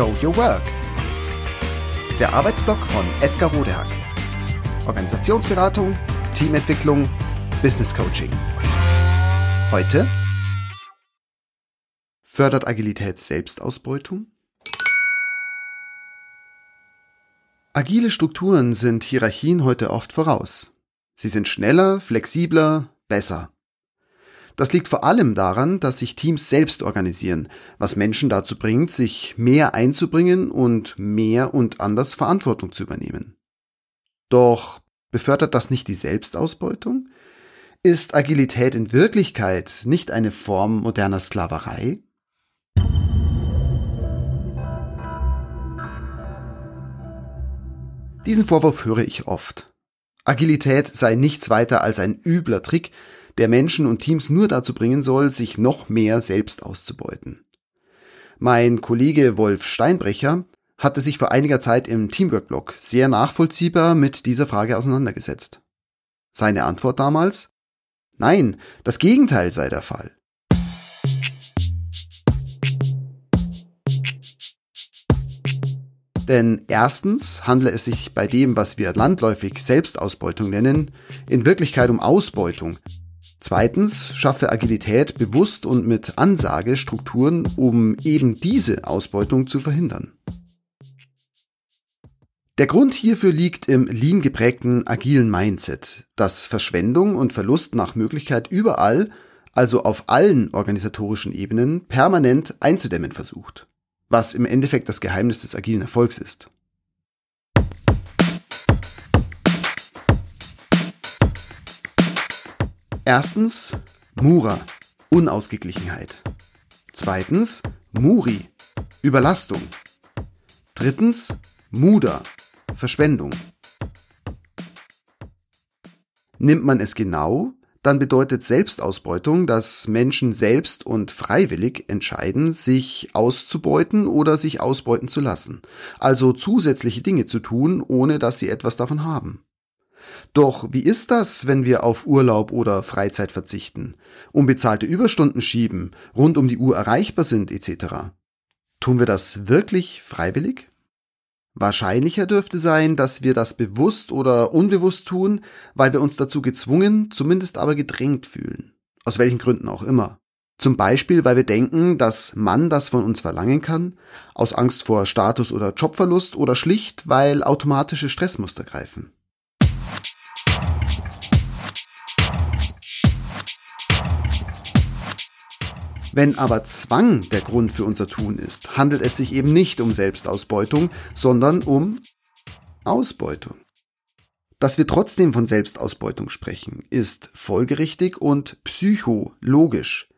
Show Your Work. Der Arbeitsblock von Edgar Rodehack. Organisationsberatung, Teamentwicklung, Business Coaching. Heute fördert Agilität Selbstausbeutung? Agile Strukturen sind Hierarchien heute oft voraus. Sie sind schneller, flexibler, besser. Das liegt vor allem daran, dass sich Teams selbst organisieren, was Menschen dazu bringt, sich mehr einzubringen und mehr und anders Verantwortung zu übernehmen. Doch befördert das nicht die Selbstausbeutung? Ist Agilität in Wirklichkeit nicht eine Form moderner Sklaverei? Diesen Vorwurf höre ich oft. Agilität sei nichts weiter als ein übler Trick, der Menschen und Teams nur dazu bringen soll, sich noch mehr selbst auszubeuten. Mein Kollege Wolf Steinbrecher hatte sich vor einiger Zeit im Teamwork-Blog sehr nachvollziehbar mit dieser Frage auseinandergesetzt. Seine Antwort damals? Nein, das Gegenteil sei der Fall. Denn erstens handle es sich bei dem, was wir landläufig Selbstausbeutung nennen, in Wirklichkeit um Ausbeutung, Zweitens schaffe Agilität bewusst und mit Ansage Strukturen, um eben diese Ausbeutung zu verhindern. Der Grund hierfür liegt im lean geprägten agilen Mindset, das Verschwendung und Verlust nach Möglichkeit überall, also auf allen organisatorischen Ebenen, permanent einzudämmen versucht, was im Endeffekt das Geheimnis des agilen Erfolgs ist. Erstens Mura, Unausgeglichenheit. Zweitens Muri, Überlastung. Drittens Muda, Verschwendung. Nimmt man es genau, dann bedeutet Selbstausbeutung, dass Menschen selbst und freiwillig entscheiden, sich auszubeuten oder sich ausbeuten zu lassen, also zusätzliche Dinge zu tun, ohne dass sie etwas davon haben. Doch wie ist das, wenn wir auf Urlaub oder Freizeit verzichten, unbezahlte Überstunden schieben, rund um die Uhr erreichbar sind etc.? Tun wir das wirklich freiwillig? Wahrscheinlicher dürfte sein, dass wir das bewusst oder unbewusst tun, weil wir uns dazu gezwungen, zumindest aber gedrängt fühlen. Aus welchen Gründen auch immer. Zum Beispiel, weil wir denken, dass man das von uns verlangen kann, aus Angst vor Status- oder Jobverlust oder schlicht, weil automatische Stressmuster greifen. Wenn aber Zwang der Grund für unser Tun ist, handelt es sich eben nicht um Selbstausbeutung, sondern um Ausbeutung. Dass wir trotzdem von Selbstausbeutung sprechen, ist folgerichtig und psychologisch.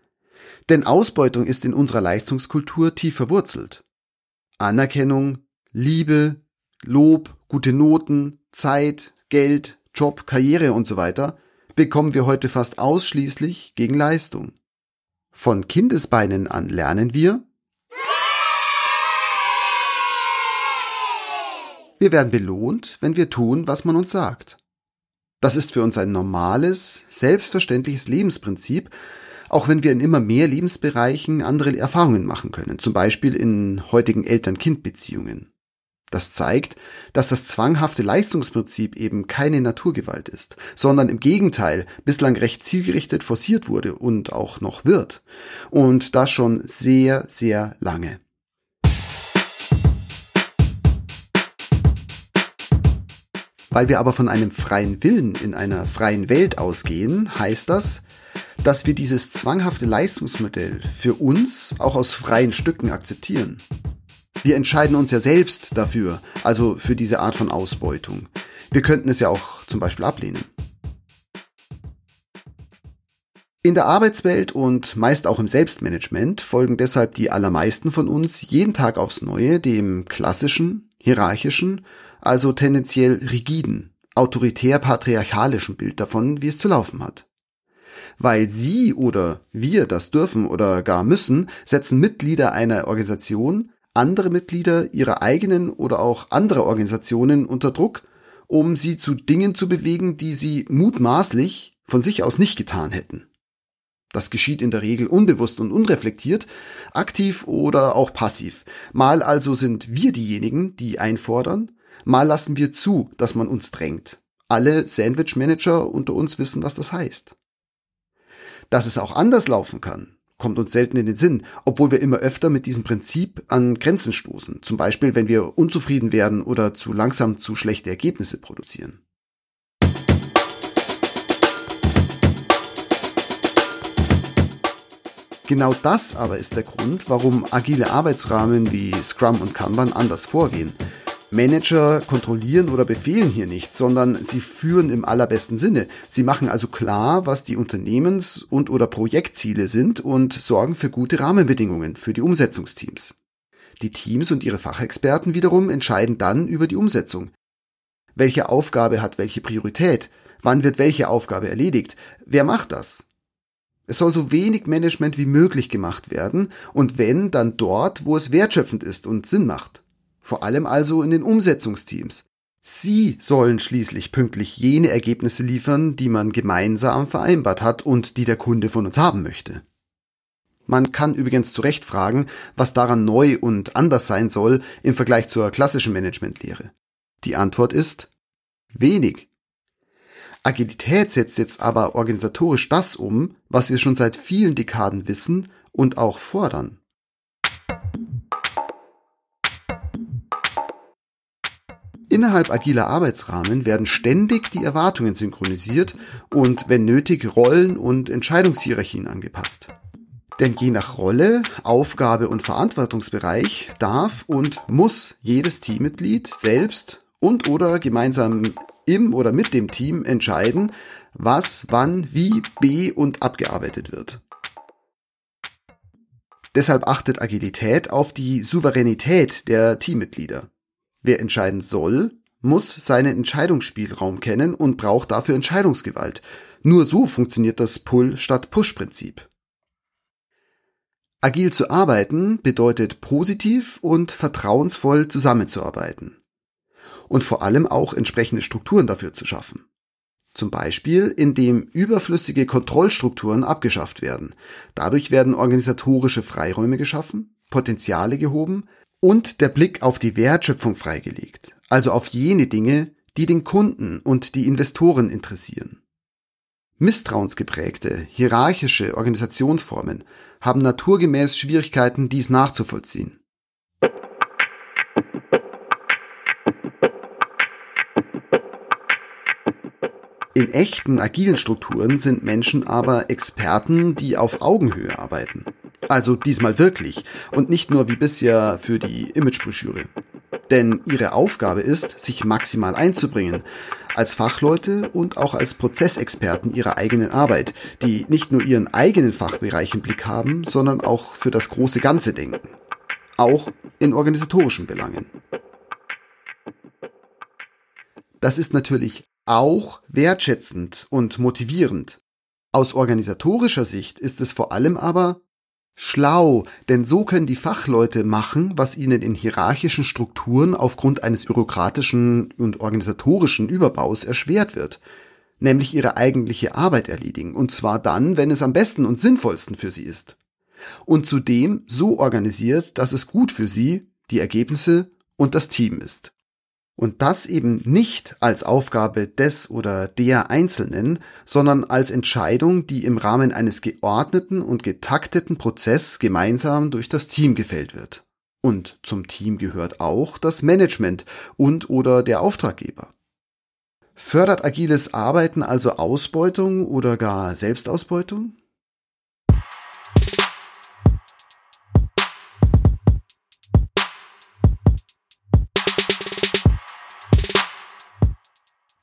Denn Ausbeutung ist in unserer Leistungskultur tief verwurzelt. Anerkennung, Liebe, Lob, gute Noten, Zeit, Geld, Job, Karriere und so weiter bekommen wir heute fast ausschließlich gegen Leistung. Von Kindesbeinen an lernen wir, wir werden belohnt, wenn wir tun, was man uns sagt. Das ist für uns ein normales, selbstverständliches Lebensprinzip, auch wenn wir in immer mehr Lebensbereichen andere Erfahrungen machen können, zum Beispiel in heutigen Eltern-Kind-Beziehungen. Das zeigt, dass das zwanghafte Leistungsprinzip eben keine Naturgewalt ist, sondern im Gegenteil bislang recht zielgerichtet forciert wurde und auch noch wird. Und das schon sehr, sehr lange. Weil wir aber von einem freien Willen in einer freien Welt ausgehen, heißt das, dass wir dieses zwanghafte Leistungsmodell für uns auch aus freien Stücken akzeptieren. Wir entscheiden uns ja selbst dafür, also für diese Art von Ausbeutung. Wir könnten es ja auch zum Beispiel ablehnen. In der Arbeitswelt und meist auch im Selbstmanagement folgen deshalb die allermeisten von uns jeden Tag aufs Neue dem klassischen, hierarchischen, also tendenziell rigiden, autoritär-patriarchalischen Bild davon, wie es zu laufen hat. Weil sie oder wir das dürfen oder gar müssen, setzen Mitglieder einer Organisation andere Mitglieder ihrer eigenen oder auch anderer Organisationen unter Druck, um sie zu Dingen zu bewegen, die sie mutmaßlich von sich aus nicht getan hätten. Das geschieht in der Regel unbewusst und unreflektiert, aktiv oder auch passiv. Mal also sind wir diejenigen, die einfordern, mal lassen wir zu, dass man uns drängt. Alle Sandwich-Manager unter uns wissen, was das heißt. Dass es auch anders laufen kann, kommt uns selten in den Sinn, obwohl wir immer öfter mit diesem Prinzip an Grenzen stoßen. Zum Beispiel, wenn wir unzufrieden werden oder zu langsam zu schlechte Ergebnisse produzieren. Genau das aber ist der Grund, warum agile Arbeitsrahmen wie Scrum und Kanban anders vorgehen. Manager kontrollieren oder befehlen hier nicht, sondern sie führen im allerbesten Sinne. Sie machen also klar, was die Unternehmens- und oder Projektziele sind und sorgen für gute Rahmenbedingungen für die Umsetzungsteams. Die Teams und ihre Fachexperten wiederum entscheiden dann über die Umsetzung. Welche Aufgabe hat welche Priorität? Wann wird welche Aufgabe erledigt? Wer macht das? Es soll so wenig Management wie möglich gemacht werden und wenn, dann dort, wo es wertschöpfend ist und Sinn macht vor allem also in den Umsetzungsteams. Sie sollen schließlich pünktlich jene Ergebnisse liefern, die man gemeinsam vereinbart hat und die der Kunde von uns haben möchte. Man kann übrigens zu Recht fragen, was daran neu und anders sein soll im Vergleich zur klassischen Managementlehre. Die Antwort ist wenig. Agilität setzt jetzt aber organisatorisch das um, was wir schon seit vielen Dekaden wissen und auch fordern. Innerhalb agiler Arbeitsrahmen werden ständig die Erwartungen synchronisiert und wenn nötig Rollen und Entscheidungshierarchien angepasst. Denn je nach Rolle, Aufgabe und Verantwortungsbereich darf und muss jedes Teammitglied selbst und oder gemeinsam im oder mit dem Team entscheiden, was, wann, wie be- und abgearbeitet wird. Deshalb achtet Agilität auf die Souveränität der Teammitglieder. Wer entscheiden soll, muss seinen Entscheidungsspielraum kennen und braucht dafür Entscheidungsgewalt. Nur so funktioniert das Pull statt Push-Prinzip. Agil zu arbeiten bedeutet positiv und vertrauensvoll zusammenzuarbeiten. Und vor allem auch entsprechende Strukturen dafür zu schaffen. Zum Beispiel, indem überflüssige Kontrollstrukturen abgeschafft werden. Dadurch werden organisatorische Freiräume geschaffen, Potenziale gehoben, und der Blick auf die Wertschöpfung freigelegt, also auf jene Dinge, die den Kunden und die Investoren interessieren. Misstrauensgeprägte, hierarchische Organisationsformen haben naturgemäß Schwierigkeiten, dies nachzuvollziehen. In echten agilen Strukturen sind Menschen aber Experten, die auf Augenhöhe arbeiten. Also diesmal wirklich und nicht nur wie bisher für die Imagebroschüre. Denn ihre Aufgabe ist, sich maximal einzubringen, als Fachleute und auch als Prozessexperten ihrer eigenen Arbeit, die nicht nur ihren eigenen Fachbereich im Blick haben, sondern auch für das große Ganze denken. Auch in organisatorischen Belangen. Das ist natürlich auch wertschätzend und motivierend. Aus organisatorischer Sicht ist es vor allem aber Schlau, denn so können die Fachleute machen, was ihnen in hierarchischen Strukturen aufgrund eines bürokratischen und organisatorischen Überbaus erschwert wird, nämlich ihre eigentliche Arbeit erledigen, und zwar dann, wenn es am besten und sinnvollsten für sie ist. Und zudem so organisiert, dass es gut für sie, die Ergebnisse und das Team ist. Und das eben nicht als Aufgabe des oder der Einzelnen, sondern als Entscheidung, die im Rahmen eines geordneten und getakteten Prozess gemeinsam durch das Team gefällt wird. Und zum Team gehört auch das Management und oder der Auftraggeber. Fördert agiles Arbeiten also Ausbeutung oder gar Selbstausbeutung?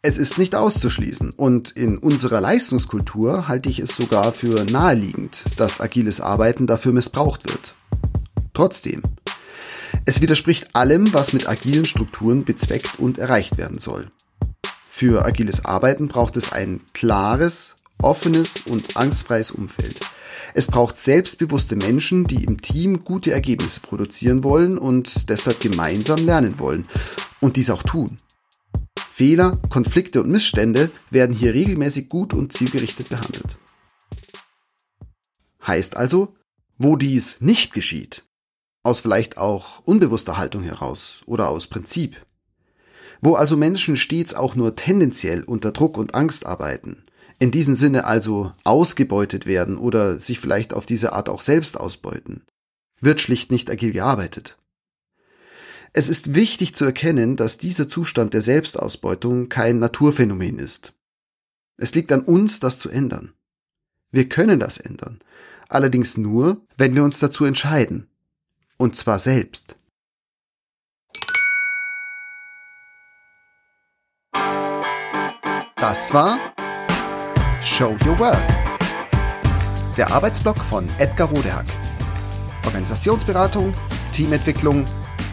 Es ist nicht auszuschließen und in unserer Leistungskultur halte ich es sogar für naheliegend, dass agiles Arbeiten dafür missbraucht wird. Trotzdem, es widerspricht allem, was mit agilen Strukturen bezweckt und erreicht werden soll. Für agiles Arbeiten braucht es ein klares, offenes und angstfreies Umfeld. Es braucht selbstbewusste Menschen, die im Team gute Ergebnisse produzieren wollen und deshalb gemeinsam lernen wollen und dies auch tun. Fehler, Konflikte und Missstände werden hier regelmäßig gut und zielgerichtet behandelt. Heißt also, wo dies nicht geschieht, aus vielleicht auch unbewusster Haltung heraus oder aus Prinzip, wo also Menschen stets auch nur tendenziell unter Druck und Angst arbeiten, in diesem Sinne also ausgebeutet werden oder sich vielleicht auf diese Art auch selbst ausbeuten, wird schlicht nicht agil gearbeitet. Es ist wichtig zu erkennen, dass dieser Zustand der Selbstausbeutung kein Naturphänomen ist. Es liegt an uns, das zu ändern. Wir können das ändern, allerdings nur, wenn wir uns dazu entscheiden, und zwar selbst. Das war Show Your Work. Der Arbeitsblock von Edgar Rodehack. Organisationsberatung, Teamentwicklung,